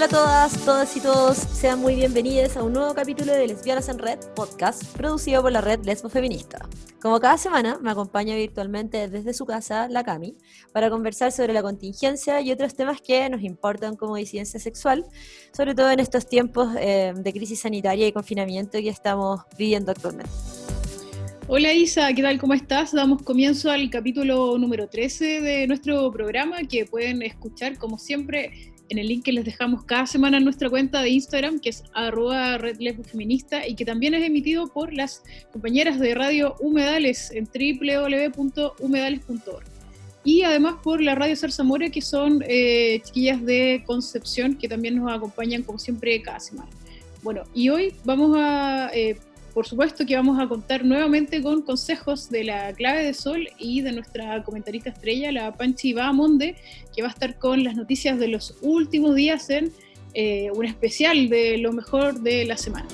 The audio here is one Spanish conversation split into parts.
Hola a todas, todas y todos, sean muy bienvenidos a un nuevo capítulo de Lesbianas en Red, podcast producido por la red Lesbo Feminista. Como cada semana, me acompaña virtualmente desde su casa la Cami para conversar sobre la contingencia y otros temas que nos importan como disidencia sexual, sobre todo en estos tiempos eh, de crisis sanitaria y confinamiento que estamos viviendo actualmente. Hola Isa, ¿qué tal? ¿Cómo estás? Damos comienzo al capítulo número 13 de nuestro programa que pueden escuchar como siempre en el link que les dejamos cada semana en nuestra cuenta de Instagram, que es arroba Red Feminista, y que también es emitido por las compañeras de Radio Humedales en www.humedales.org. Y además por la Radio Zarzamora, que son eh, chiquillas de Concepción, que también nos acompañan como siempre cada semana. Bueno, y hoy vamos a eh, por supuesto que vamos a contar nuevamente con consejos de la clave de sol y de nuestra comentarista estrella, la Panchi Bahamonde, que va a estar con las noticias de los últimos días en eh, un especial de lo mejor de la semana.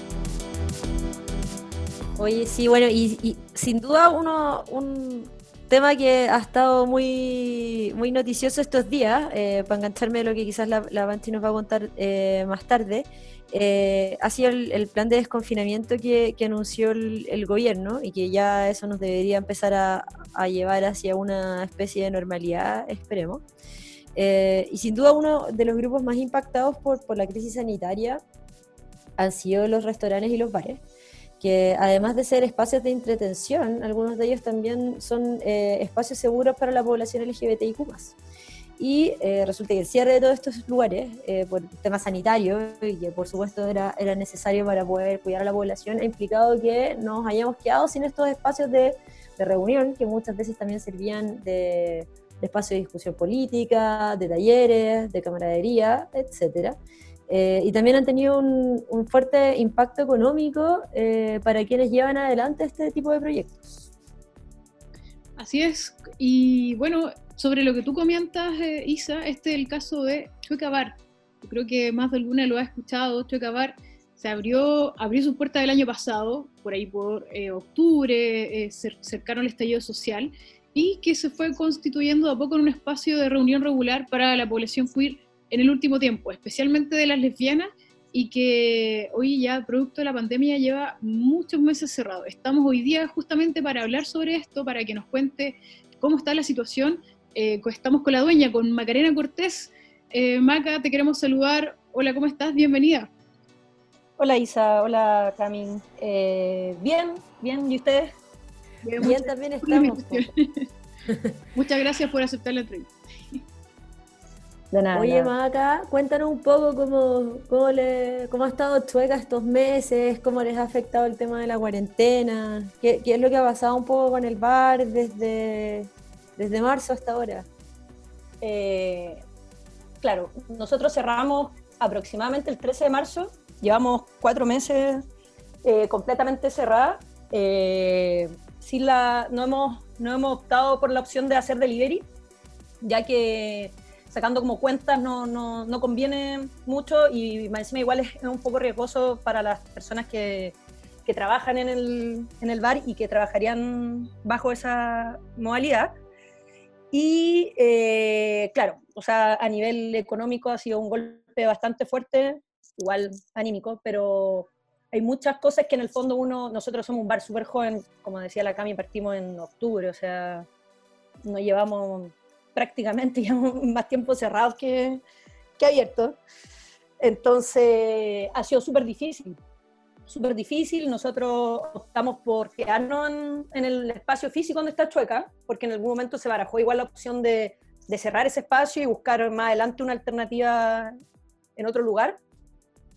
Oye, sí, bueno, y, sin duda uno, un tema que ha estado muy, muy noticioso estos días, eh, para engancharme de lo que quizás la, la Panchi nos va a contar eh, más tarde, eh, ha sido el, plan de desconfinamiento que, anunció el, gobierno y que ya eso nos debería empezar a, llevar hacia una especie de normalidad, esperemos. Eh, y sin duda uno de los grupos más impactados por, la crisis sanitaria han sido los restaurantes y los bares que además de ser espacios de entretención, algunos de ellos también son eh, espacios seguros para la población LGBTIQ y eh, resulta que el cierre de todos estos lugares, eh, por temas sanitarios, y que por supuesto era, era necesario para poder cuidar a la población, ha implicado que nos hayamos quedado sin estos espacios de, de reunión, que muchas veces también servían de, de, espacio de discusión política, de talleres, de camaradería, etc. Eh, y también han tenido un, un fuerte impacto económico eh, para quienes llevan adelante este tipo de proyectos. Así es, y bueno, sobre lo que tú comentas, eh, Isa, este es el caso de Chueca Bar. Yo creo que más de alguna lo ha escuchado. Chueca Bar se abrió, abrió sus puertas el año pasado, por ahí por eh, octubre, eh, cercano al estallido social, y que se fue constituyendo a poco en un espacio de reunión regular para la población queer en el último tiempo, especialmente de las lesbianas, y que hoy ya, producto de la pandemia, lleva muchos meses cerrado. Estamos hoy día justamente para hablar sobre esto, para que nos cuente cómo está la situación eh, estamos con la dueña, con Macarena Cortés. Eh, Maca, te queremos saludar. Hola, ¿cómo estás? Bienvenida. Hola Isa, hola Camin. Eh, bien, bien, ¿y ustedes? Bien, también estamos. Muchas gracias por aceptar la entrevista. De nada, Oye, Maca, cuéntanos un poco cómo, cómo, le, cómo ha estado Chueca estos meses, cómo les ha afectado el tema de la cuarentena, qué, qué es lo que ha pasado un poco con el bar desde, desde marzo hasta ahora. Eh, claro, nosotros cerramos aproximadamente el 13 de marzo, llevamos cuatro meses eh, completamente cerrada. Eh, la, no, hemos, no hemos optado por la opción de hacer delivery, ya que sacando como cuentas no, no, no conviene mucho y más encima igual es, un poco riesgoso para las personas que, que trabajan en el, en el, bar y que trabajarían bajo esa modalidad. Y eh, claro, o sea, a nivel económico ha sido un golpe bastante fuerte, igual anímico, pero hay muchas cosas que en el fondo uno, nosotros somos un bar súper joven, como decía la Cami, partimos en octubre, o sea, nos llevamos prácticamente más tiempo cerrados que, que abiertos. Entonces ha sido súper difícil súper difícil. Nosotros optamos por quedarnos en, el espacio físico donde está Chueca, porque en algún momento se barajó igual la opción de, de, cerrar ese espacio y buscar más adelante una alternativa en otro lugar.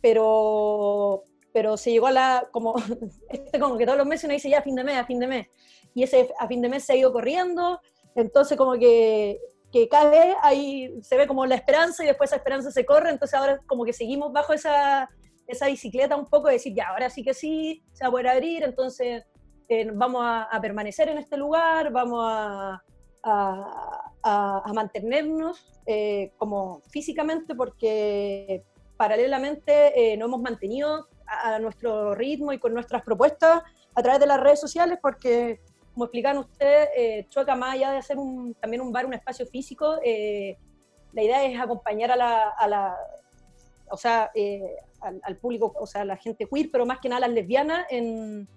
Pero, pero se llegó a la, como, este como que todos los meses uno dice ya a fin de mes, a fin de mes. Y ese a fin de mes se ha ido corriendo. Entonces como que que cada vez ahí se ve como la esperanza y después esa esperanza se corre, entonces ahora como que seguimos bajo esa, esa bicicleta un poco, de decir, ya, ahora sí que sí, se va a poder abrir, entonces eh, vamos a, permanecer en este lugar, vamos a, a, mantenernos eh, como físicamente, porque paralelamente eh, nos hemos mantenido a, nuestro ritmo y con nuestras propuestas a través de las redes sociales, porque como explican ustedes, eh, Chueca, más allá de hacer también un bar, un espacio físico, la idea es acompañar a la, o sea, eh, al, público, o sea, la gente queer, pero más que nada las lesbianas en,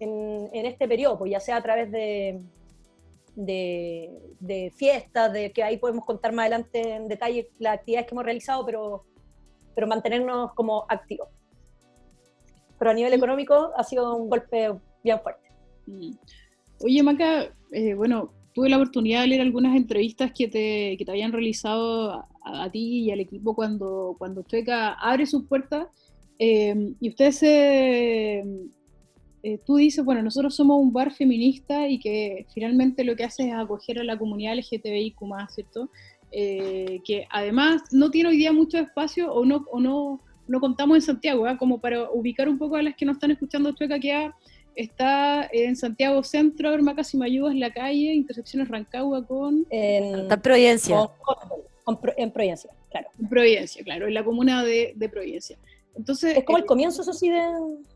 en, este periodo, pues ya sea a través de, de, fiestas, de que ahí podemos contar más adelante en detalle las actividades que hemos realizado, pero, pero mantenernos como activos. Pero a nivel económico ha sido un golpe bien fuerte. Mm. Oye, Maca, eh, bueno, tuve la oportunidad de leer algunas entrevistas que te, que te habían realizado a, ti y al equipo cuando, cuando Chueca abre sus puertas eh, y ustedes se, eh, tú dices, bueno, nosotros somos un bar feminista y que finalmente lo que hace es acoger a la comunidad LGTBIQ+, ¿cierto? Eh, que además no tiene hoy día mucho espacio o no, o no, no contamos en Santiago, ¿eh? como para ubicar un poco a las que no están escuchando Chueca, que está en Santiago Centro, Hermacas y Mayugas, la calle, intersecciones Rancagua con... En, Providencia. En Providencia, claro. En Providencia, claro, en la comuna de, de Providencia. Entonces, es como el eh, comienzo, eso sí,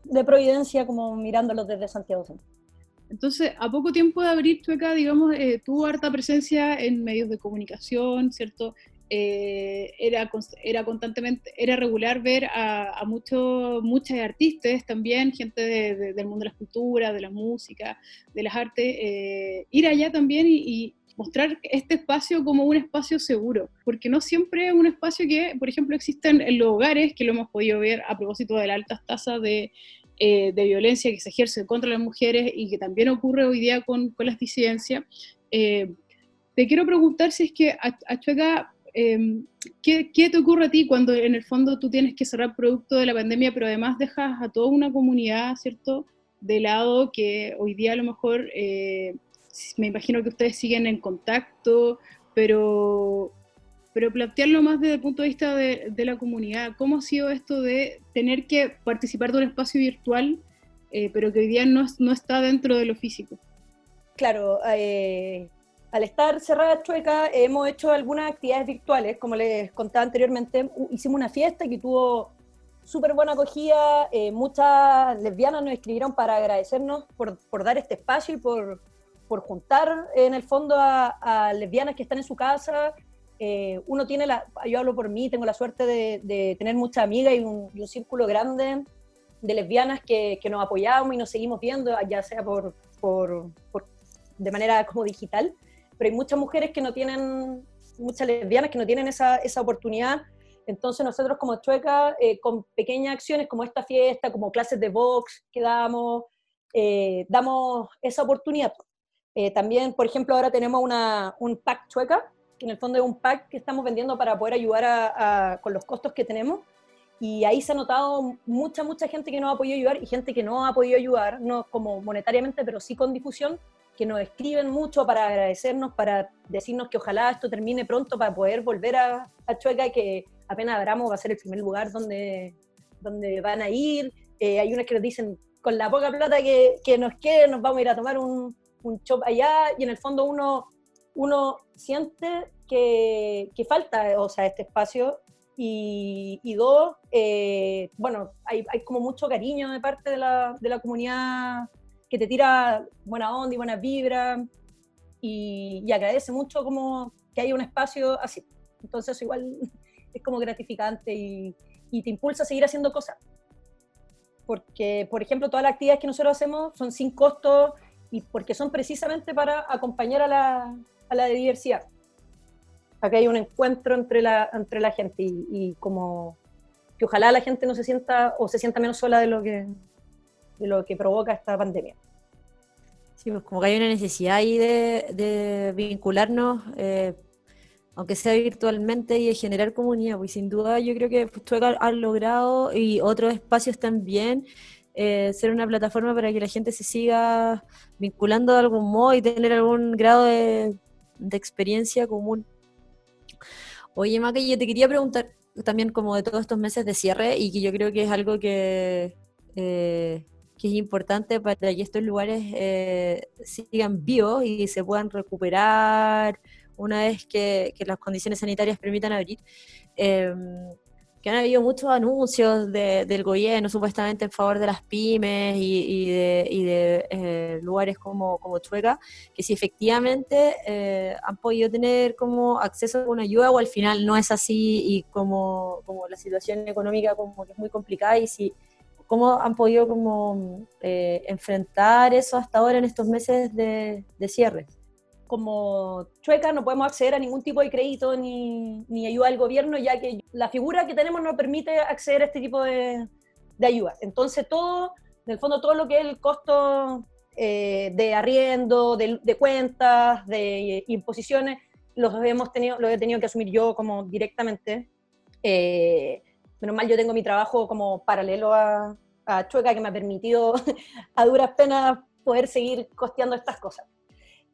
de, Providencia, como mirándolo desde Santiago Entonces, a poco tiempo de abrir Chueca, digamos, eh, tuvo harta presencia en medios de comunicación, ¿cierto? Eh, era, era constantemente, era regular ver a, a muchos muchas artistas también, gente del mundo de la escultura, de la música, de las artes, ir allá también y mostrar este espacio como un espacio seguro, porque no siempre es un espacio que, por ejemplo, existen en los hogares, que lo hemos podido ver a propósito de las altas tasas de, eh, de violencia que se ejerce contra las mujeres y que también ocurre hoy día con, con las disidencias. Eh, te quiero preguntar si es que a, Chueca, em, ¿qué, ¿qué, te ocurre a ti cuando en el fondo tú tienes que cerrar producto de la pandemia, pero además dejas a toda una comunidad, ¿cierto?, de lado que hoy día a lo mejor eh, me imagino que ustedes siguen en contacto, pero, pero plantearlo más desde el punto de vista de, la comunidad. ¿Cómo ha sido esto de tener que participar de un espacio virtual, eh, pero que hoy día no, no, está dentro de lo físico? Claro, eh, al estar cerrada Chueca hemos hecho algunas actividades virtuales, como les contaba anteriormente, hicimos una fiesta que tuvo súper buena acogida, eh, muchas lesbianas nos escribieron para agradecernos por, por dar este espacio y por, por juntar en el fondo a, lesbianas que están en su casa. Eh, uno tiene la, yo hablo por mí, tengo la suerte de, tener muchas amigas y un, círculo grande de lesbianas que, que, nos apoyamos y nos seguimos viendo, ya sea por, por, de manera como digital, pero hay muchas mujeres que no tienen, muchas lesbianas que no tienen esa, esa oportunidad. Entonces nosotros como Chueca, eh, con pequeñas acciones como esta fiesta, como clases de box que damos, eh, damos esa oportunidad. Eh, también, por ejemplo, ahora tenemos una, un pack chueca, que en el fondo es un pack que estamos vendiendo para poder ayudar a, con los costos que tenemos. Y ahí se ha notado mucha, mucha gente que nos ha podido ayudar y gente que no ha podido ayudar, no como monetariamente, pero sí con difusión, que nos escriben mucho para agradecernos, para decirnos que ojalá esto termine pronto para poder volver a, a Chueca que apenas abramos va a ser el primer lugar donde, donde van a ir. Eh, hay unas que nos dicen, con la poca plata que, que nos quede, nos vamos a ir a tomar un, un shop allá y en el fondo uno, uno siente que, que falta o sea, este espacio y, y dos, eh, bueno, hay, hay, como mucho cariño de parte de la, de la, comunidad que te tira buena onda y buena vibra y, y, agradece mucho como que haya un espacio así. Entonces igual es como gratificante y, y te impulsa a seguir haciendo cosas. Porque, por ejemplo, todas las actividades que nosotros hacemos son sin costo y porque son precisamente para acompañar a la, a la diversidad. Acá hay un encuentro entre la, entre la gente y, como que ojalá la gente no se sienta o se sienta menos sola de lo que, de lo que provoca esta pandemia. Sí, pues como que hay una necesidad ahí de, de vincularnos, eh, aunque sea virtualmente, y de generar comunidad, pues sin duda yo creo que tú has logrado y otros espacios también eh, ser una plataforma para que la gente se siga vinculando de algún modo y tener algún grado de, experiencia común. Oye, Maca, yo te quería preguntar también como de todos estos meses de cierre y que yo creo que es algo que, eh, que es importante para que estos lugares eh, sigan vivos y se puedan recuperar una vez que, que las condiciones sanitarias permitan abrir. Que han habido muchos anuncios del gobierno supuestamente en favor de las pymes y, de, eh, lugares como, como Chueca, que si efectivamente eh, han podido tener como acceso a una ayuda o al final no es así y como, como la situación económica como que es muy complicada y si cómo han podido como eh, enfrentar eso hasta ahora en estos meses de, de cierre como chueca no podemos acceder a ningún tipo de crédito ni, ni, ayuda del gobierno, ya que la figura que tenemos no permite acceder a este tipo de, de ayuda. Entonces todo, en el fondo todo lo que es el costo eh, de arriendo, de, de, cuentas, de imposiciones, los hemos tenido, lo he tenido que asumir yo como directamente. Eh, menos mal yo tengo mi trabajo como paralelo a, a Chueca que me ha permitido a duras penas poder seguir costeando estas cosas.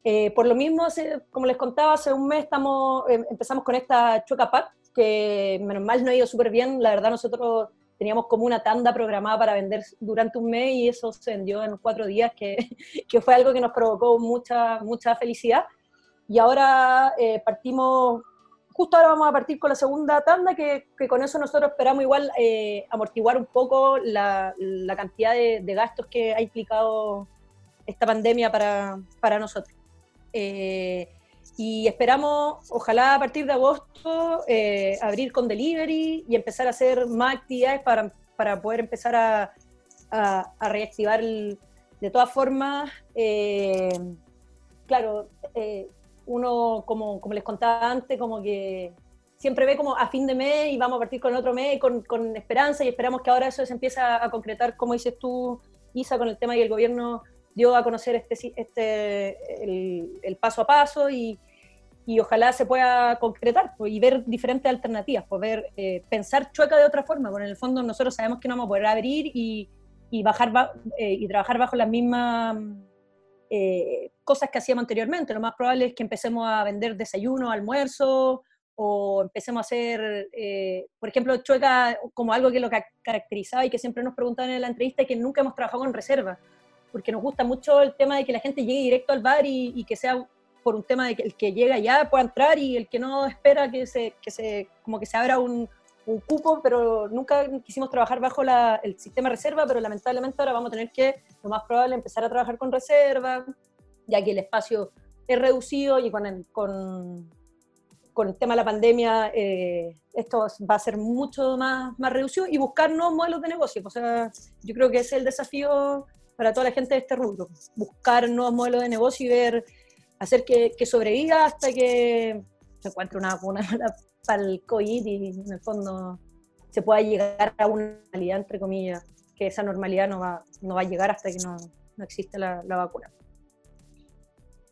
Eh, por lo mismo, como les contaba, hace un mes estamos, em, empezamos con esta Chueca Pack, que menos mal no ha ido súper bien. La verdad, nosotros teníamos como una tanda programada para vender durante un mes y eso se vendió en cuatro días, que, que fue algo que nos provocó mucha, mucha felicidad. Y ahora eh, partimos, justo ahora vamos a partir con la segunda tanda, que, que con eso nosotros esperamos igual eh, amortiguar un poco la, la cantidad de, de, gastos que ha implicado esta pandemia para, para nosotros. Eh, y esperamos, ojalá a partir de agosto, eh, abrir con delivery y empezar a hacer más actividades para, para poder empezar a, reactivar de todas formas. Eh, claro, uno, como, como les contaba antes, como que siempre ve como a fin de mes y vamos a partir con otro mes con, con esperanza y esperamos que ahora eso se empiece a concretar, como dices tú, Isa, con el tema y el gobierno dio a conocer este, este, el, paso a paso y, y, ojalá se pueda concretar pues, y ver diferentes alternativas, poder pues, eh, pensar chueca de otra forma, porque en el fondo nosotros sabemos que no vamos a poder abrir y, y bajar eh, y trabajar bajo las mismas eh, cosas que hacíamos anteriormente. Lo más probable es que empecemos a vender desayuno, almuerzo, o empecemos a hacer, por ejemplo, chueca como algo que lo caracterizaba y que siempre nos preguntaban en la entrevista y que nunca hemos trabajado con reserva porque nos gusta mucho el tema de que la gente llegue directo al bar y, que sea por un tema de que el que llega ya pueda entrar y el que no espera que se, que se como que se abra un, un cupo, pero nunca quisimos trabajar bajo la, el sistema reserva, pero lamentablemente ahora vamos a tener que, lo más probable, empezar a trabajar con reserva, ya que el espacio es reducido y con el, con, con el tema de la pandemia eh, esto va a ser mucho más, más reducido y buscar nuevos modelos de negocio. O sea, yo creo que ese es el desafío para toda la gente de este rubro. Buscar nuevos modelos de negocio y ver, hacer que, sobreviva hasta que se encuentre una vacuna para, el COVID y en el fondo se pueda llegar a una normalidad, entre comillas, que esa normalidad no va, no va a llegar hasta que no, no exista la, la vacuna.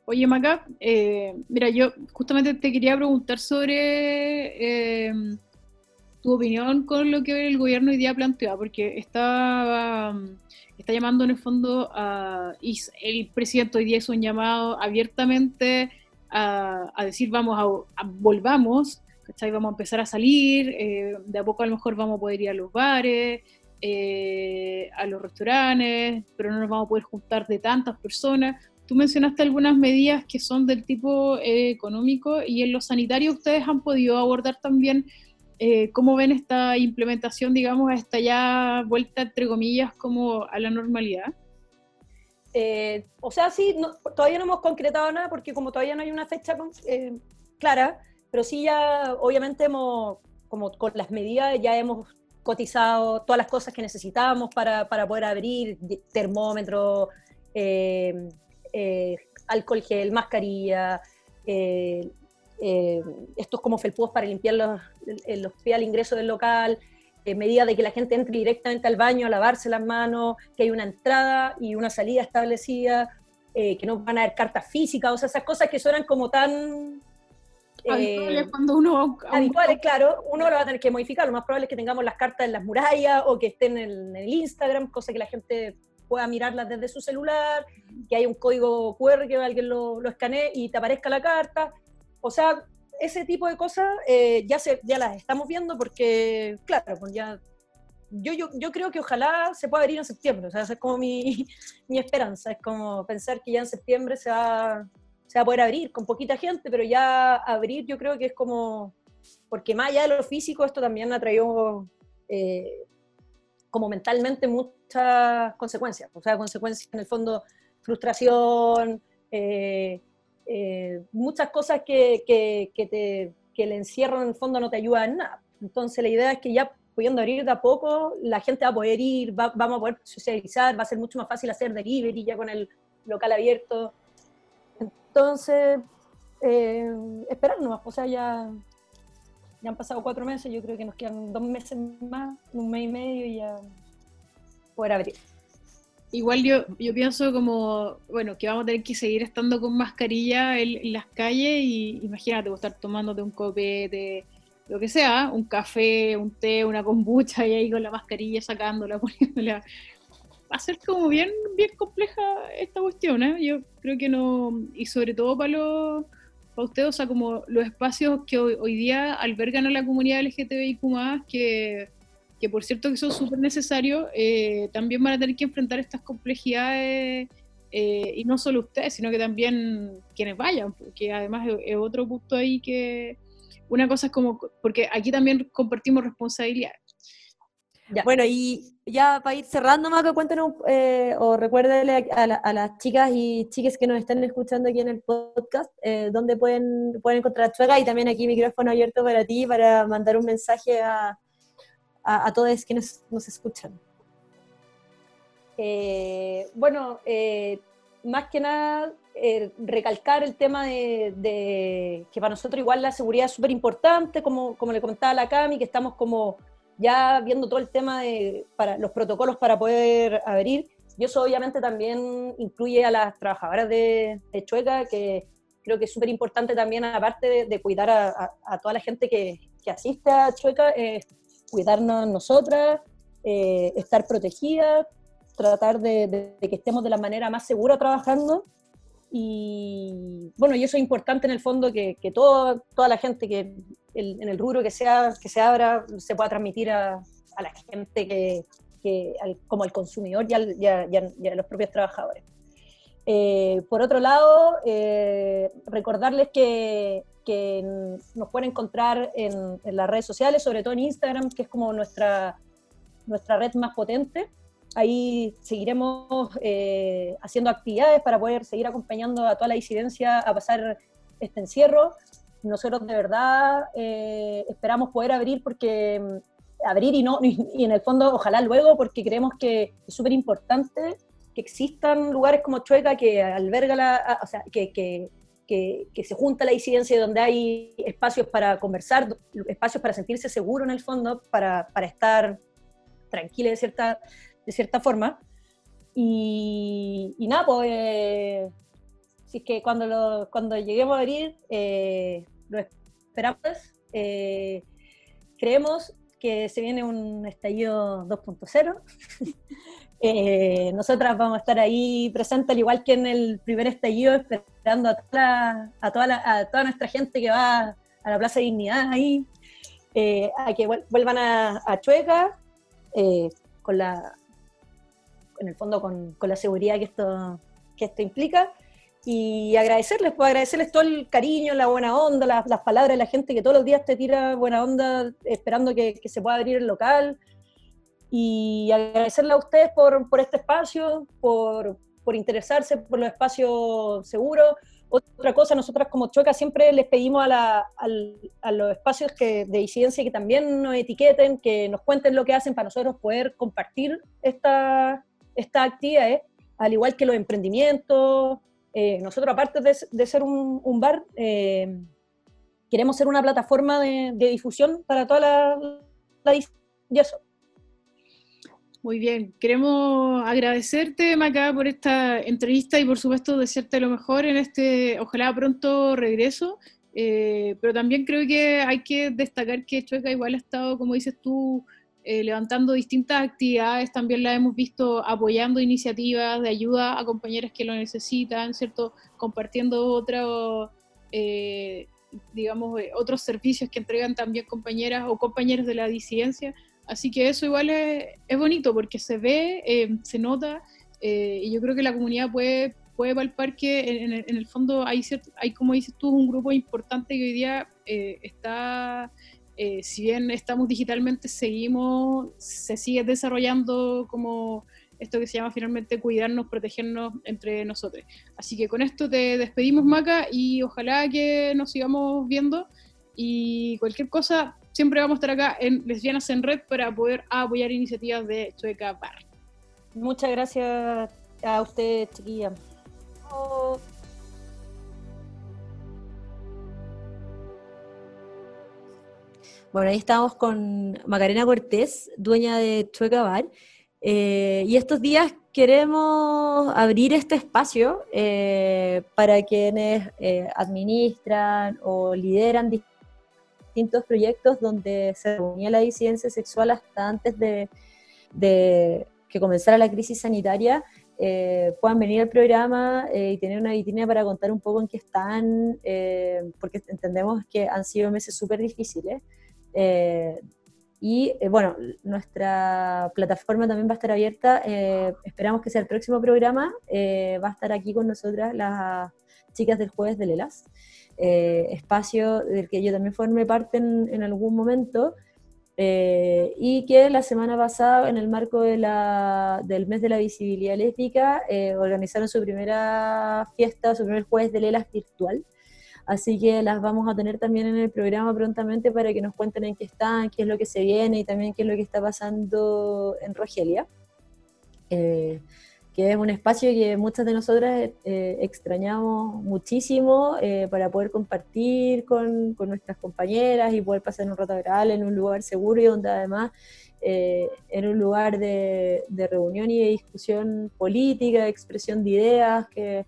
Oye, Maca, eh, mira, yo justamente te quería preguntar sobre eh, tu opinión con lo que el gobierno hoy día plantea, porque está está llamando en el fondo a, el presidente hoy día hizo un llamado abiertamente a, decir vamos a, volvamos, ¿cachai? Vamos a empezar a salir, eh, de a poco a lo mejor vamos a poder ir a los bares, eh, a los restaurantes, pero no nos vamos a poder juntar de tantas personas. Tú mencionaste algunas medidas que son del tipo eh, económico y en lo sanitario ustedes han podido abordar también eh, ¿cómo ven esta implementación, digamos, a esta ya vuelta, entre comillas, como a la normalidad? Eh, o sea, sí, todavía no hemos concretado nada porque como todavía no hay una fecha eh, clara, pero sí ya, obviamente, hemos, como con las medidas, ya hemos cotizado todas las cosas que necesitábamos para, para poder abrir, termómetro, alcohol gel, mascarilla, eh, estos como felpudos para limpiar los, los, pies al ingreso del local, eh, medida de que la gente entre directamente al baño a lavarse las manos, que hay una entrada y una salida establecida, eh, que no van a haber cartas físicas, o sea, esas cosas que suenan como tan... habituales eh, cuando uno... Habituales, claro, uno lo va a tener que modificar, lo más probable es que tengamos las cartas en las murallas o que estén en el, Instagram, cosa que la gente pueda mirarlas desde su celular, que haya un código QR que alguien lo, lo escanee y te aparezca la carta, o sea, ese tipo de cosas eh, ya, se, ya las estamos viendo porque, claro, pues ya, yo, yo, yo creo que ojalá se pueda abrir en septiembre, o sea, esa es como mi, mi esperanza, es como pensar que ya en septiembre se va, se va a poder abrir con poquita gente, pero ya abrir yo creo que es como porque más allá de lo físico, esto también ha traído eh, como mentalmente muchas consecuencias, o sea, consecuencias en el fondo, frustración, eh, eh, muchas cosas que, que, que, te, que el encierro en el fondo no te ayuda en nada. Entonces la idea es que ya pudiendo abrir de a poco, la gente va a poder ir, vamos a poder socializar, va a ser mucho más fácil hacer delivery ya con el local abierto. Entonces, eh, esperar nomás, o sea, ya, ya han pasado cuatro meses, yo creo que nos quedan dos meses más, un mes y medio y ya poder abrir. Igual yo, yo pienso como, bueno, que vamos a tener que seguir estando con mascarilla en, las calles y imagínate, vos estar tomándote un copete, lo que sea, un café, un té, una kombucha y ahí con la mascarilla sacándola, poniéndola. Va a ser como bien, bien compleja esta cuestión, ¿eh? Yo creo que no, y sobre todo para los para ustedes, o sea, como los espacios que hoy, día albergan a la comunidad LGTBIQ+, que, que por cierto que son súper necesarios, eh, también van a tener que enfrentar estas complejidades, eh, y no solo ustedes, sino que también quienes vayan, porque además es, otro punto ahí que una cosa es como, porque aquí también compartimos responsabilidades. Bueno, y ya para ir cerrando, Maca, cuéntanos eh, o recuérdele a, las chicas y chiques que nos están escuchando aquí en el podcast, eh, dónde pueden, pueden encontrar a Chueca y también aquí micrófono abierto para ti para mandar un mensaje a, a, todos quienes nos escuchan. Eh, bueno, eh, más que nada, recalcar el tema de, que para nosotros igual la seguridad es súper importante, como, como le comentaba a la Cami, que estamos como ya viendo todo el tema de para, los protocolos para poder abrir. Y eso obviamente también incluye a las trabajadoras de, Chueca, que creo que es súper importante también, aparte de, cuidar a, toda la gente que, que asiste a Chueca, eh, cuidarnos nosotras, eh, estar protegidas, tratar de, que estemos de la manera más segura trabajando. Y bueno, y eso es importante en el fondo que, que todo, toda la gente que en el rubro que, sea, que se abra se pueda transmitir a, a la gente que, que como al consumidor y, al, a, los propios trabajadores. Eh, por otro lado, eh, recordarles que, que, nos pueden encontrar en, en, las redes sociales, sobre todo en Instagram, que es como nuestra, nuestra red más potente. Ahí seguiremos eh, haciendo actividades para poder seguir acompañando a toda la disidencia a pasar este encierro. Nosotros de verdad eh, esperamos poder abrir porque mm, abrir y no y, en el fondo ojalá luego porque creemos que es súper importante que existan lugares como Chueca que alberga la, o sea, que, que, que, se junta la disidencia donde hay espacios para conversar, espacios para sentirse seguro en el fondo, para, para estar tranquila de cierta de cierta forma. Y, nada, pues, eh, es que cuando, lo, cuando lleguemos a abrir, eh, lo esperamos. Eh, creemos que se viene un estallido 2.0. eh, nosotras vamos a estar ahí presentes, al igual que en el primer estallido, esperando a toda, a toda, a toda nuestra gente que va a la Plaza de Dignidad ahí, a que vuelvan a, a Chueca, con la en el fondo con, con la seguridad que esto, que esto implica. Y agradecerles, pues agradecerles todo el cariño, la buena onda, las, las palabras de la gente que todos los días te tira buena onda esperando que, que se pueda abrir el local. Y agradecerle a ustedes por, por este espacio, por, por interesarse por los espacios seguros. Otra cosa, nosotras como Choca siempre les pedimos a, la, los espacios que, de disidencia que también nos etiqueten, que nos cuenten lo que hacen para nosotros poder compartir esta, estas actividades, al igual que los emprendimientos. Eh, nosotros, aparte de, ser un, bar, eh, queremos ser una plataforma de, difusión para toda la, la. Muy bien, queremos agradecerte, Maca, por esta entrevista y por supuesto desearte lo mejor en este, ojalá pronto regreso. Eh, pero también creo que hay que destacar que Chueca igual ha estado, como dices tú, eh, levantando distintas actividades, también la hemos visto apoyando iniciativas de ayuda a compañeras que lo necesitan, ¿cierto? Compartiendo otros, eh, digamos, eh, otros servicios que entregan también compañeras o compañeros de la disidencia. Así que eso igual es, bonito porque se ve, se nota y yo creo que la comunidad puede puede palpar que en, el, fondo hay, hay, como dices tú, un grupo importante que hoy día eh, está, eh, si bien estamos digitalmente, seguimos, se sigue desarrollando como esto que se llama finalmente cuidarnos, protegernos entre nosotros. Así que con esto te despedimos, Maca, y ojalá que nos sigamos viendo. Y cualquier cosa, siempre vamos a estar acá en Lesbianas en Red para poder apoyar iniciativas de Chueca Bar. Muchas gracias a usted, chiquilla. Bueno, ahí estamos con Macarena Cortés, dueña de Chueca Bar. Eh, y estos días queremos abrir este espacio eh, para quienes eh, administran o lideran distintos proyectos donde se reunía la disidencia sexual hasta antes de, que comenzara la crisis sanitaria, puedan venir al programa y tener una vitrina para contar un poco en qué están, porque entendemos que han sido meses súper difíciles. Y eh, bueno, nuestra plataforma también va a estar abierta. Eh, esperamos que sea el próximo programa. Eh, va a estar aquí con nosotras las chicas del jueves de Lelas, espacio del que yo también formé parte en, en algún momento. y que la semana pasada, en el marco de la, del mes de la visibilidad lésbica, organizaron su primera fiesta, su primer jueves de Lelas virtual. Así que las vamos a tener también en el programa prontamente para que nos cuenten en qué están, qué es lo que se viene y también qué es lo que está pasando en Rogelia, eh, que es un espacio que muchas de nosotras eh, extrañamos muchísimo eh, para poder compartir con, nuestras compañeras y poder pasar un rato agradable en un lugar seguro y donde además en un lugar de, de reunión y de discusión política, de expresión de ideas, que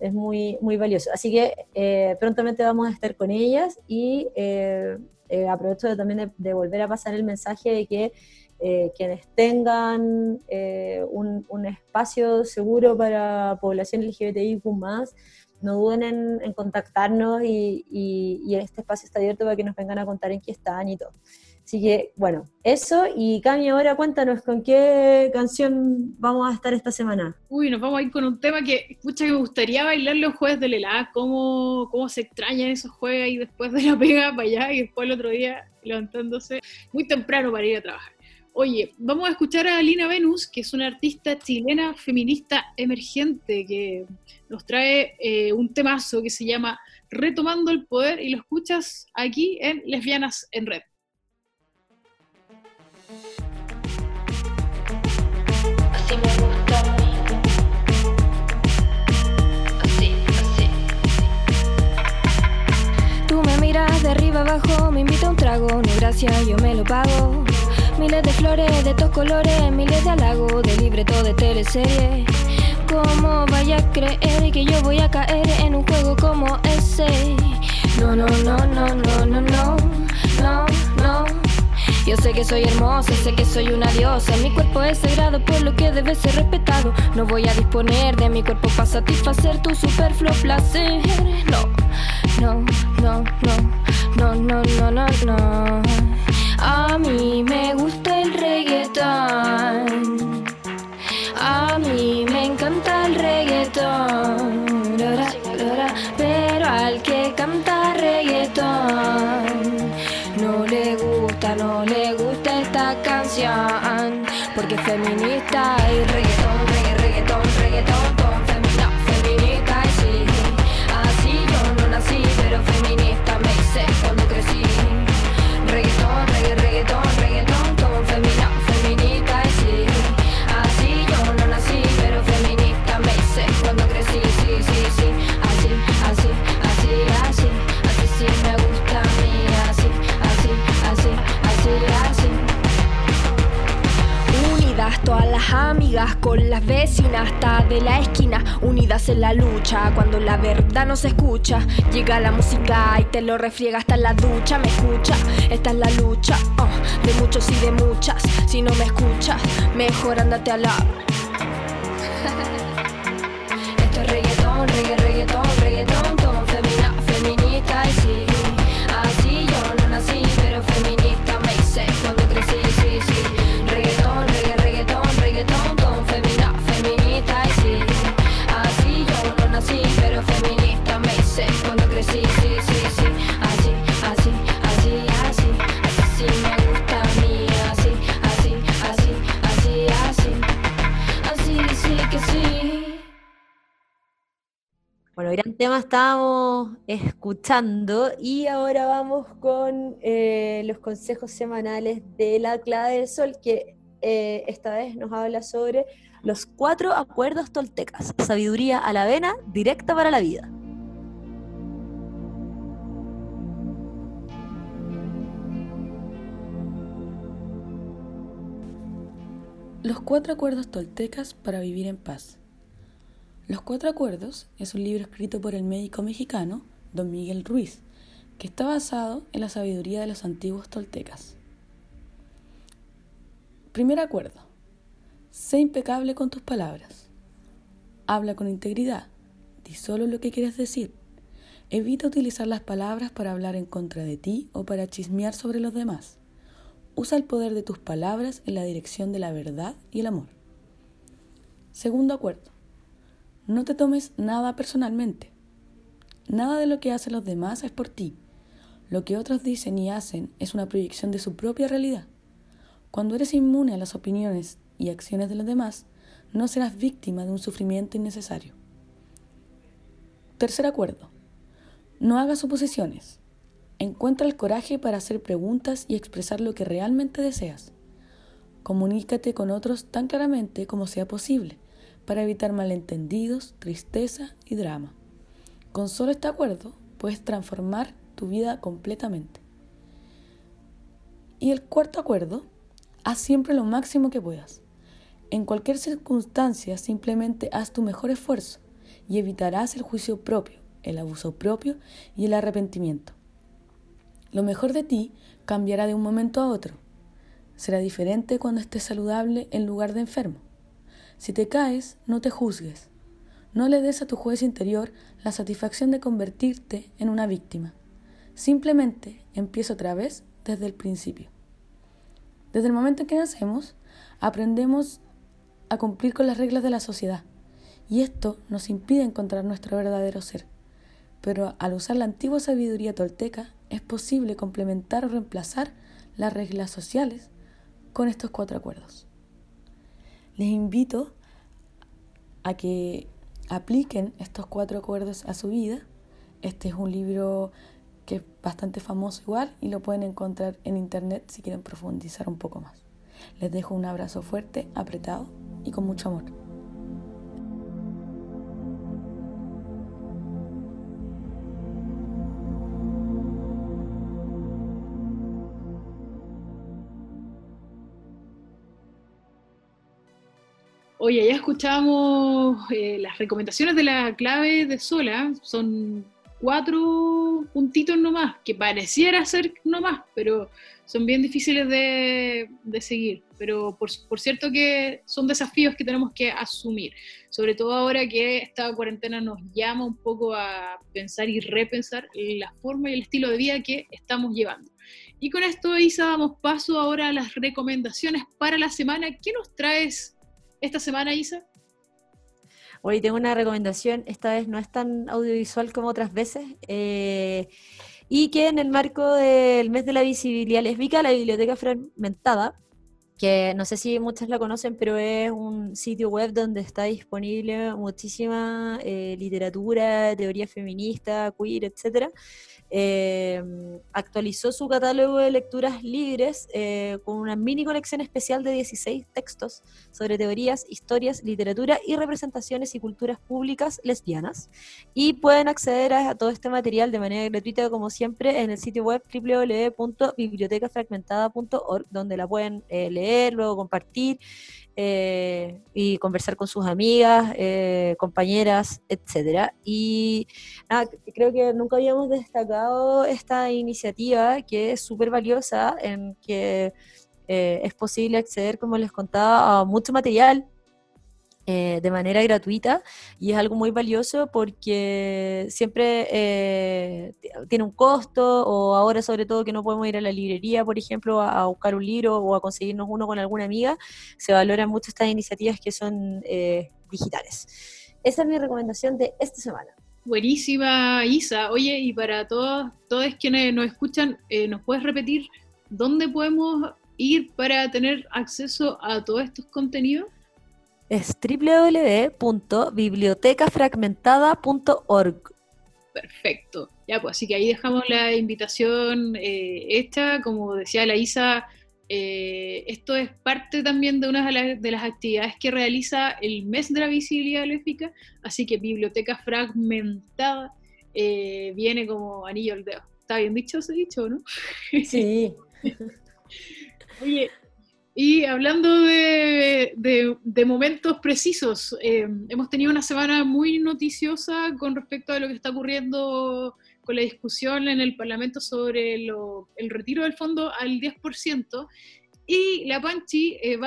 es muy, muy valioso. Así que eh, prontamente vamos a estar con ellas y eh, eh, aprovecho también de, volver a pasar el mensaje de que quienes tengan un, espacio seguro para población LGBTIQ no duden en, contactarnos y, y, este espacio está abierto para que nos vengan a contar en qué están y todo. Así que, bueno, eso. Y Cami, ahora cuéntanos con qué canción vamos a estar esta semana. Uy, nos vamos a ir con un tema que, escucha, que me gustaría bailar los jueves del helado, cómo, cómo se extrañan esos jueves y después de la pega para allá y después el otro día levantándose muy temprano para ir a trabajar. Oye, vamos a escuchar a Lina Venus, que es una artista chilena feminista emergente que nos trae eh, un temazo que se llama Retomando el Poder y lo escuchas aquí en Lesbianas en Red. de arriba abajo, me invita a un trago, no gracias, yo me lo pago. Miles de flores de todos colores, miles de halagos, de libreto de teleserie. ¿Cómo vaya a creer que yo voy a caer en un juego como ese? No, no, no, no, no, no, no, no, no. Yo sé que soy hermosa, sé que soy una diosa. Mi cuerpo es sagrado, por lo que debe ser respetado. No voy a disponer de mi cuerpo para satisfacer tu superfluo placer. No, no, no, no, no, no, no, no, no. A mí me gusta el reggaetón. A mí me encanta el reggaetón. Pero al que canta reggaetón no le gusta, no le gusta esta canción. Porque feminista amigas con las vecinas hasta de la esquina, unidas en la lucha. Cuando la verdad no se escucha, llega la música y te lo refriega hasta la ducha. Me escucha, esta es la lucha oh, de muchos y de muchas. Si no me escuchas, mejor andate a la. Esto es reggaetón, reggaetón, reggaetón, Tema estábamos escuchando y ahora vamos con eh, los consejos semanales de la clave del sol, que eh, esta vez nos habla sobre los cuatro acuerdos toltecas, sabiduría a la vena, directa para la vida. Los cuatro acuerdos toltecas para vivir en paz. Los Cuatro Acuerdos es un libro escrito por el médico mexicano don Miguel Ruiz, que está basado en la sabiduría de los antiguos toltecas. Primer acuerdo. Sé impecable con tus palabras. Habla con integridad. Di solo lo que quieres decir. Evita utilizar las palabras para hablar en contra de ti o para chismear sobre los demás. Usa el poder de tus palabras en la dirección de la verdad y el amor. Segundo acuerdo. No te tomes nada personalmente. Nada de lo que hacen los demás es por ti. Lo que otros dicen y hacen es una proyección de su propia realidad. Cuando eres inmune a las opiniones y acciones de los demás, no serás víctima de un sufrimiento innecesario. Tercer acuerdo. No hagas suposiciones. Encuentra el coraje para hacer preguntas y expresar lo que realmente deseas. Comunícate con otros tan claramente como sea posible para evitar malentendidos, tristeza y drama. Con solo este acuerdo puedes transformar tu vida completamente. Y el cuarto acuerdo, haz siempre lo máximo que puedas. En cualquier circunstancia simplemente haz tu mejor esfuerzo y evitarás el juicio propio, el abuso propio y el arrepentimiento. Lo mejor de ti cambiará de un momento a otro. Será diferente cuando estés saludable en lugar de enfermo. Si te caes, no te juzgues. No le des a tu juez interior la satisfacción de convertirte en una víctima. Simplemente empieza otra vez desde el principio. Desde el momento en que nacemos, aprendemos a cumplir con las reglas de la sociedad, y esto nos impide encontrar nuestro verdadero ser. Pero al usar la antigua sabiduría tolteca, es posible complementar o reemplazar las reglas sociales con estos cuatro acuerdos les invito a que apliquen estos cuatro acuerdos a su vida. Este es un libro que es bastante famoso igual y lo pueden encontrar en internet si quieren profundizar un poco más. Les dejo un abrazo fuerte, apretado y con mucho amor. Oye, ya escuchamos eh, las recomendaciones de la clave de Sola, son cuatro puntitos nomás, que pareciera ser nomás, pero son bien difíciles de, seguir. Pero por, por, cierto que son desafíos que tenemos que asumir, sobre todo ahora que esta cuarentena nos llama un poco a pensar y repensar la forma y el estilo de vida que estamos llevando. Y con esto, Isa, damos paso ahora a las recomendaciones para la semana. ¿Qué nos traes esta semana, Isa? Hoy tengo una recomendación, esta vez no es tan audiovisual como otras veces, eh, y que en el marco del mes de la visibilidad lésbica, la Biblioteca Fragmentada, que no sé si muchas la conocen, pero es un sitio web donde está disponible muchísima eh, literatura, teoría feminista, queer, etcétera, Em, actualizó su catálogo de lecturas libres eh, con una mini colección especial de 16 textos sobre teorías, historias, literatura y representaciones y culturas públicas lesbianas. Y pueden acceder a, todo este material de manera gratuita, como siempre, en el sitio web www.bibliotecafragmentada.org, donde la pueden eh, leer, luego compartir eh, y conversar con sus amigas, eh, compañeras, etcétera. Y creo que nunca habíamos destacado esta iniciativa que es súper valiosa en que eh, es posible acceder, como les contaba, a mucho material eh, de manera gratuita y es algo muy valioso porque siempre eh, tiene un costo o ahora sobre todo que no podemos ir a la librería, por ejemplo, a, buscar un libro o a conseguirnos uno con alguna amiga, se valoran mucho estas iniciativas que son eh, digitales. Esa es mi recomendación de esta semana. Buenísima, Isa. Oye, y para todos, todos quienes nos escuchan, ¿nos puedes repetir dónde podemos ir para tener acceso a todos estos contenidos? Es www.bibliotecafragmentada.org. Perfecto. Ya, pues así que ahí dejamos la invitación eh, hecha. Como decía la Isa, eh, esto es parte también de una de las, actividades que realiza el mes de la visibilidad lésbica, así que Biblioteca Fragmentada eh, viene como anillo al dedo. ¿Está bien dicho ese dicho, no? Sí. Oye, y hablando de, momentos precisos, eh, hemos tenido una semana muy noticiosa con respecto a lo que está ocurriendo con la discusión en el Parlamento sobre el retiro del fondo al 10%. Y la Panchi eh,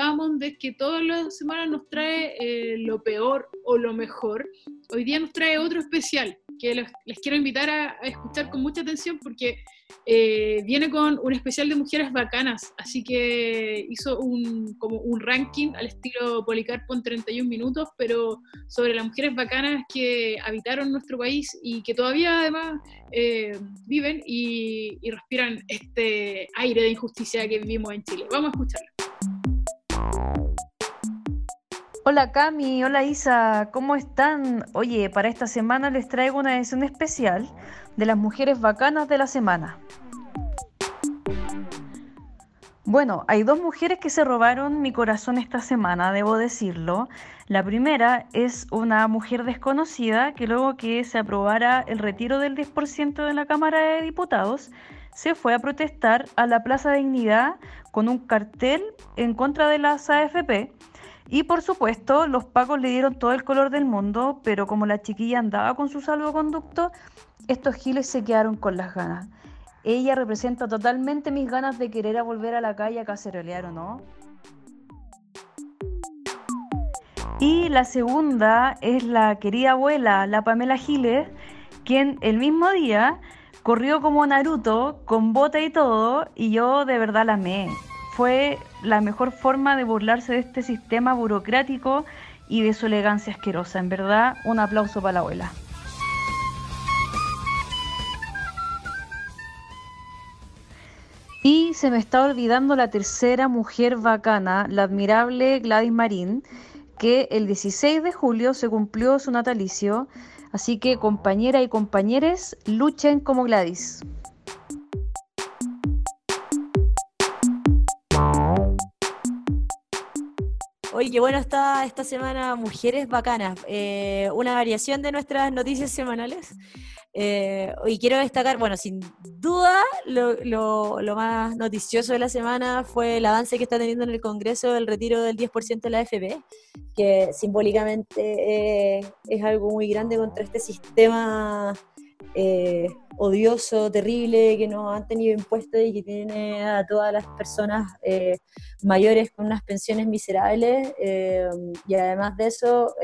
es que todas las semanas nos trae eh, lo peor o lo mejor. Hoy día nos trae otro especial que les, quiero invitar a, escuchar con mucha atención porque eh, viene con un especial de mujeres bacanas, así que hizo un, como un ranking al estilo Policarpo en 31 minutos, pero sobre las mujeres bacanas que habitaron nuestro país y que todavía además eh, viven y, y respiran este aire de injusticia que vivimos en Chile. Vamos a escucharlo. Hola Cami, hola Isa, ¿cómo están? Oye, para esta semana les traigo una edición especial de las mujeres bacanas de la semana. Bueno, hay dos mujeres que se robaron mi corazón esta semana, debo decirlo. La primera es una mujer desconocida que luego que se aprobara el retiro del 10% de la Cámara de Diputados, se fue a protestar a la Plaza Dignidad con un cartel en contra de las AFP y por supuesto, los pacos le dieron todo el color del mundo, pero como la chiquilla andaba con su salvoconducto, estos giles se quedaron con las ganas. Ella representa totalmente mis ganas de querer volver a la calle a cacerolear o no. Y la segunda es la querida abuela, la Pamela Giles, quien el mismo día corrió como Naruto, con bota y todo, y yo de verdad la amé fue la mejor forma de burlarse de este sistema burocrático y de su elegancia asquerosa. En verdad, un aplauso para la abuela. Y se me está olvidando la tercera mujer bacana, la admirable Gladys Marín, que el 16 de julio se cumplió su natalicio. Así que compañera y compañeros, luchen como Gladys. Oye, qué bueno está esta semana Mujeres Bacanas, eh, una variación de nuestras noticias semanales. Eh, quiero destacar, bueno, sin duda, lo, más noticioso de la semana fue el avance que está teniendo en el Congreso el retiro del 10% de la FP, que simbólicamente es algo muy grande contra este sistema eh, odioso, terrible que nos han tenido impuesto y que tiene a todas las personas eh, mayores con unas pensiones miserables eh, y además de eso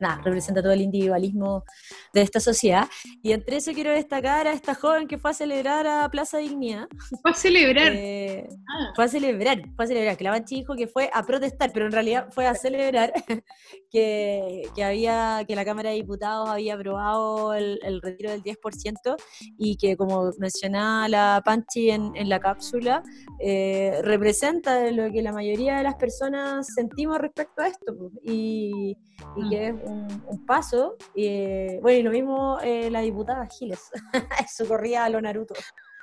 nada, representa todo el individualismo de esta sociedad. Y entre eso quiero destacar a esta joven que fue a celebrar a Plaza Dignidad. Fue a celebrar. Eh, ah. Fue a celebrar, fue a celebrar, que la Banchi dijo que fue a protestar, pero en realidad fue a celebrar que, que había, que la Cámara de Diputados había aprobado el, retiro del 10% y que como mencionaba la Panchi en, en la cápsula, eh, representa lo que la mayoría de las personas sentimos respecto a esto. Y, y que es un, paso. Eh, bueno, y lo mismo eh, la diputada Giles, eso corría a lo Naruto.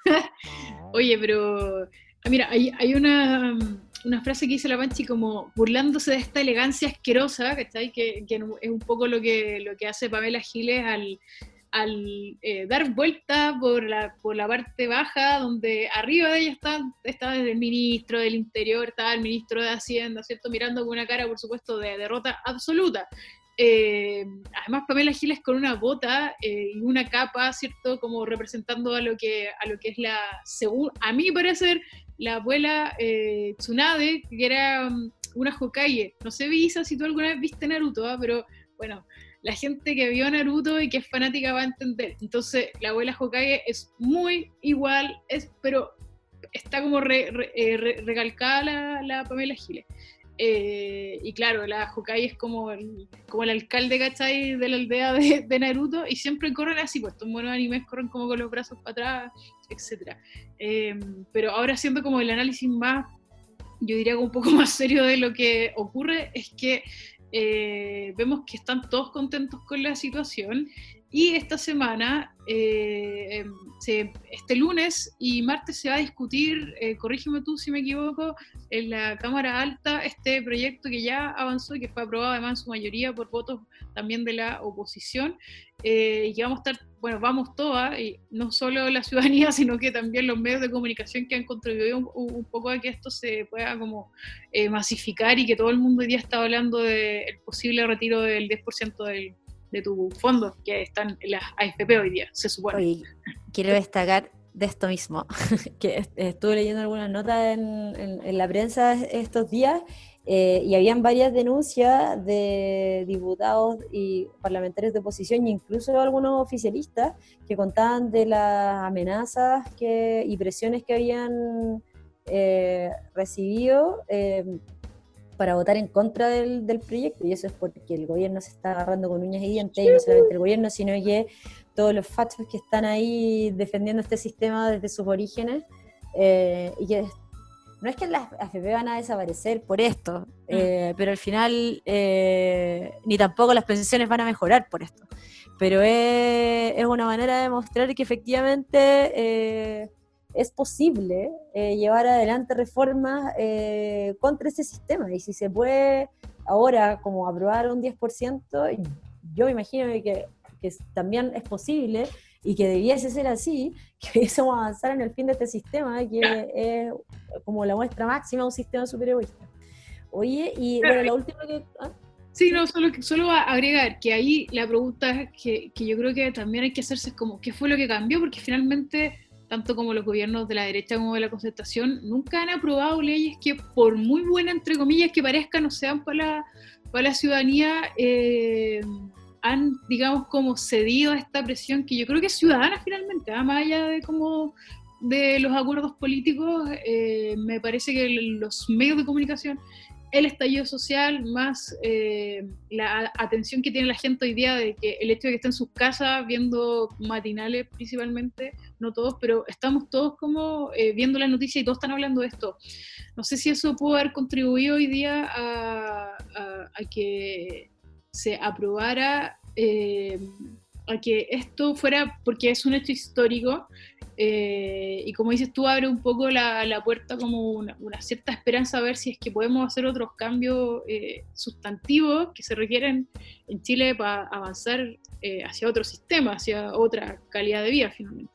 Oye, pero ah, mira, hay, hay una, una, frase que dice la Panchi como burlándose de esta elegancia asquerosa, Que, que es un poco lo que, lo que hace Pamela Giles al eh, dar vuelta por la, por la parte baja, donde arriba de ella está, estaba el ministro del Interior, estaba el ministro de Hacienda, ¿cierto? Mirando con una cara, por supuesto, de derrota absoluta. Eh, además, Pamela Giles con una bota eh, y una capa, ¿cierto? Como representando a lo que, a lo que es la, según, a mí parece la abuela Tsunade, que era um, una Hokage. No sé, Visa, si tú alguna vez viste Naruto, ¿ah? pero bueno, la gente que vio Naruto y que es fanática va a entender. Entonces, la abuela Hokage es muy igual, es, pero está como eh, recalcada la, Pamela Giles. Eh, y claro, la Hokage es como el, como el alcalde, ¿cachai? De la aldea de, Naruto y siempre corren así, pues estos buenos animes corren como con los brazos para atrás, etc. Eh, pero ahora siendo como el análisis más yo diría un poco más serio de lo que ocurre, es que eh, vemos que están todos contentos con la situación y esta semana, eh, este lunes y martes se va a discutir, eh, corrígeme tú si me equivoco, en la Cámara Alta este proyecto que ya avanzó y que fue aprobado además en su mayoría por votos también de la oposición, eh, y que vamos a estar, bueno, vamos todas, y no solo la ciudadanía, sino que también los medios de comunicación que han contribuido un, poco a que esto se pueda como masificar y que todo el mundo hoy día está hablando del posible retiro del 10% del de tu fondo que están en las AFP hoy día, se supone. quiero destacar de esto mismo, que estuve leyendo algunas notas en, la prensa estos días eh, y habían varias denuncias de diputados y parlamentarios de oposición incluso algunos oficialistas que contaban de las amenazas que, y presiones que habían eh, recibido eh, para votar en contra del, del, proyecto, y eso es porque el gobierno se está agarrando con uñas y dientes, y no solamente el gobierno, sino que todos los fachos que están ahí defendiendo este sistema desde sus orígenes, eh, y que no es que las AFP van a desaparecer por esto, mm. eh, pero al final eh, ni tampoco las pensiones van a mejorar por esto. Pero es, es una manera de demostrar que efectivamente es posible eh, llevar adelante reformas eh, contra ese sistema. Y si se puede ahora como aprobar un 10%, yo me imagino que, que también es posible y que debiese ser así, que debiésemos avanzar en el fin de este sistema, que es como la muestra máxima de un sistema super egoísta. Oye, y bueno, la última que... ¿ah? Sí, no, solo, solo a agregar que ahí la pregunta que, que yo creo que también hay que hacerse es como, ¿qué fue lo que cambió? Porque finalmente tanto como los gobiernos de la derecha como de la concertación, nunca han aprobado leyes que, por muy buenas, entre comillas, que parezcan o sean para la, para la ciudadanía, eh, han, digamos, como cedido a esta presión que yo creo que es ciudadana finalmente, ¿ah? más allá de como de los acuerdos políticos, eh, me parece que los medios de comunicación el estallido social, más eh, la atención que tiene la gente hoy día de que el hecho de que estén en sus casas viendo matinales principalmente, no todos, pero estamos todos como eh, viendo la noticia y todos están hablando de esto. No sé si eso pudo haber contribuido hoy día a, que se aprobara, eh, a que esto fuera, porque es un hecho histórico, eh, y como dices tú, abre un poco la, la puerta como una, cierta esperanza a ver si es que podemos hacer otros cambios eh, sustantivos que se requieren en Chile para avanzar eh, hacia otro sistema, hacia otra calidad de vida finalmente.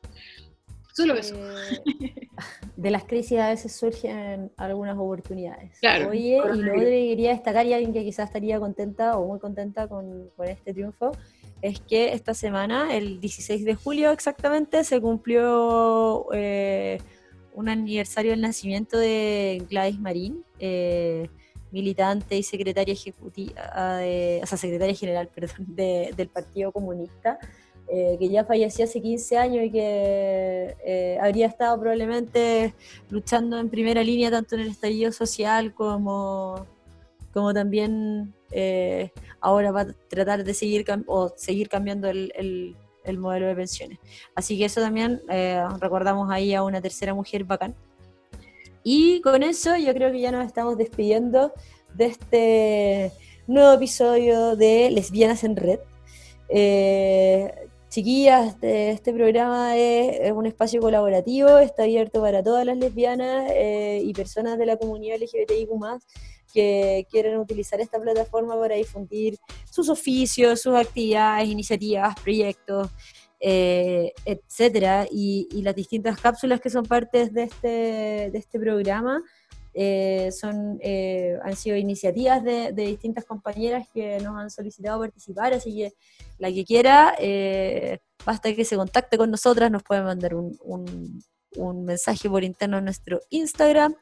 Solo eso. de las crisis a veces surgen algunas oportunidades. Oye, y lo que quería destacar, y alguien que quizás estaría contenta o muy contenta con, con este triunfo, es que esta semana, el 16 de julio exactamente, se cumplió eh, un aniversario del nacimiento de Gladys Marín, eh, militante y secretaria ejecutiva, o sea, secretaria general, perdón, del Partido Comunista, eh, que ya falleció hace 15 años y que habría estado probablemente luchando en primera línea tanto en el estallido social como, como también ahora va a tratar de seguir o seguir cambiando el, modelo de pensiones. Así que eso también eh, recordamos ahí a una tercera mujer bacán. Y con eso yo creo que ya nos estamos despidiendo de este nuevo episodio de Lesbianas en Red. Eh, chiquillas, este programa es, un espacio colaborativo, está abierto para todas las lesbianas eh, y personas de la comunidad LGBTIQ que quieren utilizar esta plataforma para difundir sus oficios, sus actividades, iniciativas, proyectos, eh, etcétera, y, las distintas cápsulas que son partes de este, de este programa. Eh, son, eh, han sido iniciativas de, distintas compañeras que nos han solicitado participar, así que la que quiera, basta que se contacte con nosotras, nos puede mandar un, un, mensaje por interno en nuestro Instagram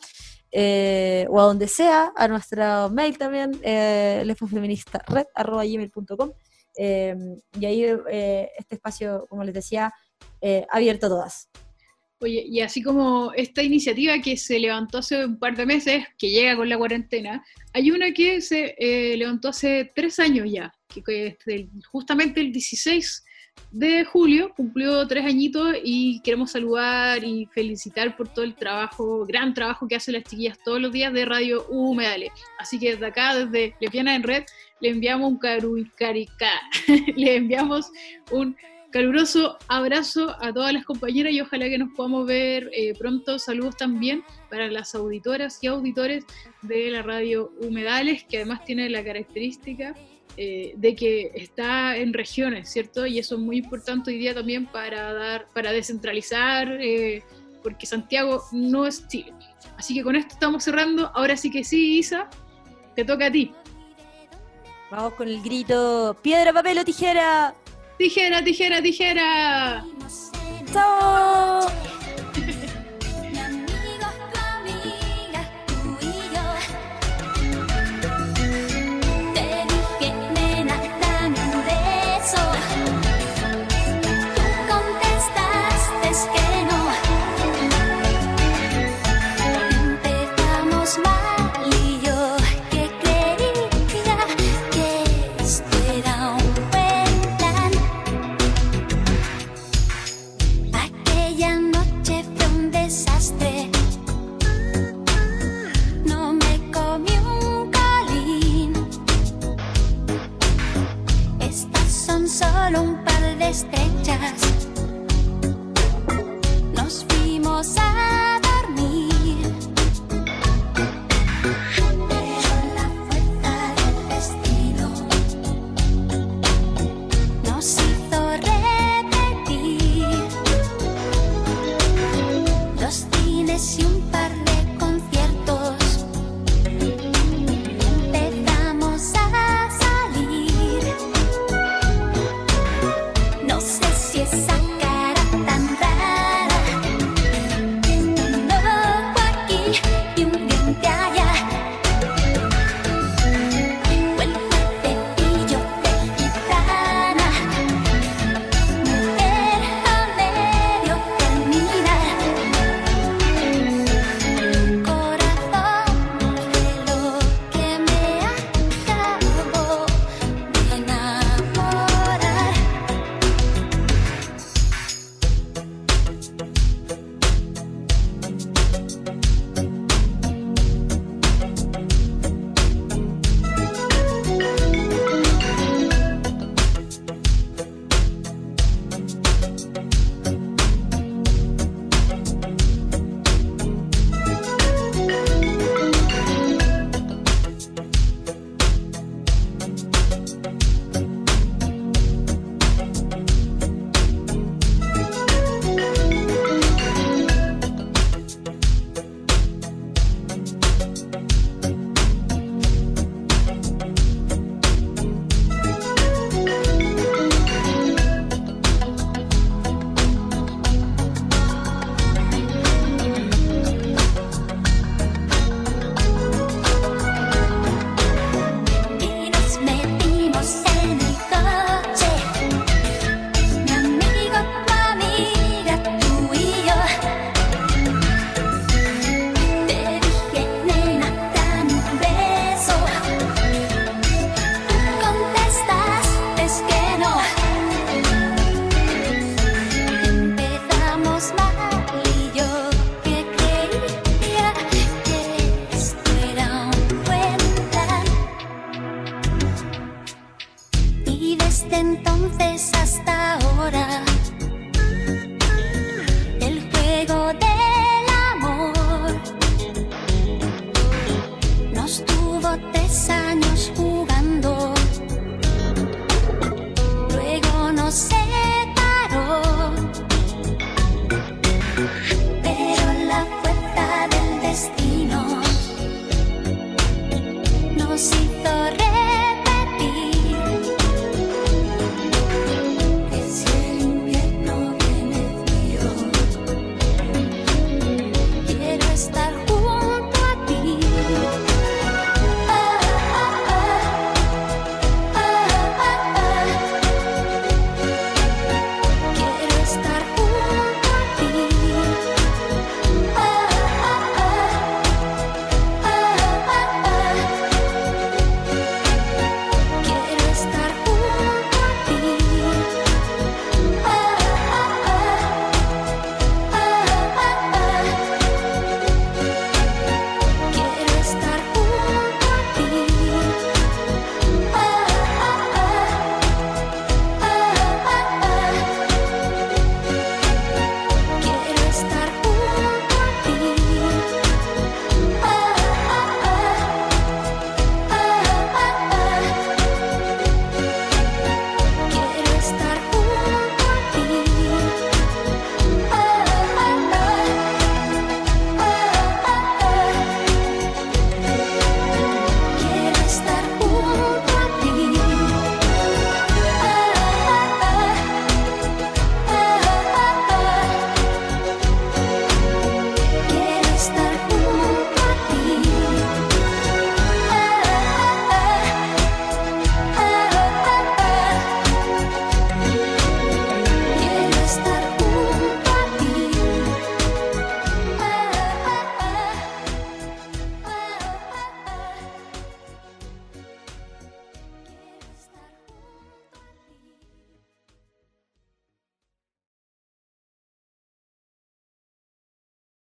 eh, o a donde sea, a nuestro mail también, eh, lefofeministared.com. Eh, y ahí eh, este espacio, como les decía, abierto a todas. Oye, y así como esta iniciativa que se levantó hace un par de meses, que llega con la cuarentena, hay una que se levantó hace tres años ya, que, justamente el 16 de julio, cumplió tres añitos y queremos saludar y felicitar por todo el trabajo, gran trabajo que hacen las chiquillas todos los días de Radio Humedales. Así que desde acá, desde Lepiana en Red, le enviamos un carica, le enviamos un caluroso abrazo a todas las compañeras y ojalá que nos podamos ver eh, pronto. Saludos también para las auditoras y auditores de la radio Humedales, que además tiene la característica eh, de que está en regiones, ¿cierto? Y eso es muy importante hoy día también para dar, para descentralizar, eh, porque Santiago no es Chile. Así que con esto estamos cerrando. Ahora sí que sí, Isa, te toca a ti. Vamos con el grito: piedra, papel o tijera. Tijera, tijera, tijera. Chao. kiss. I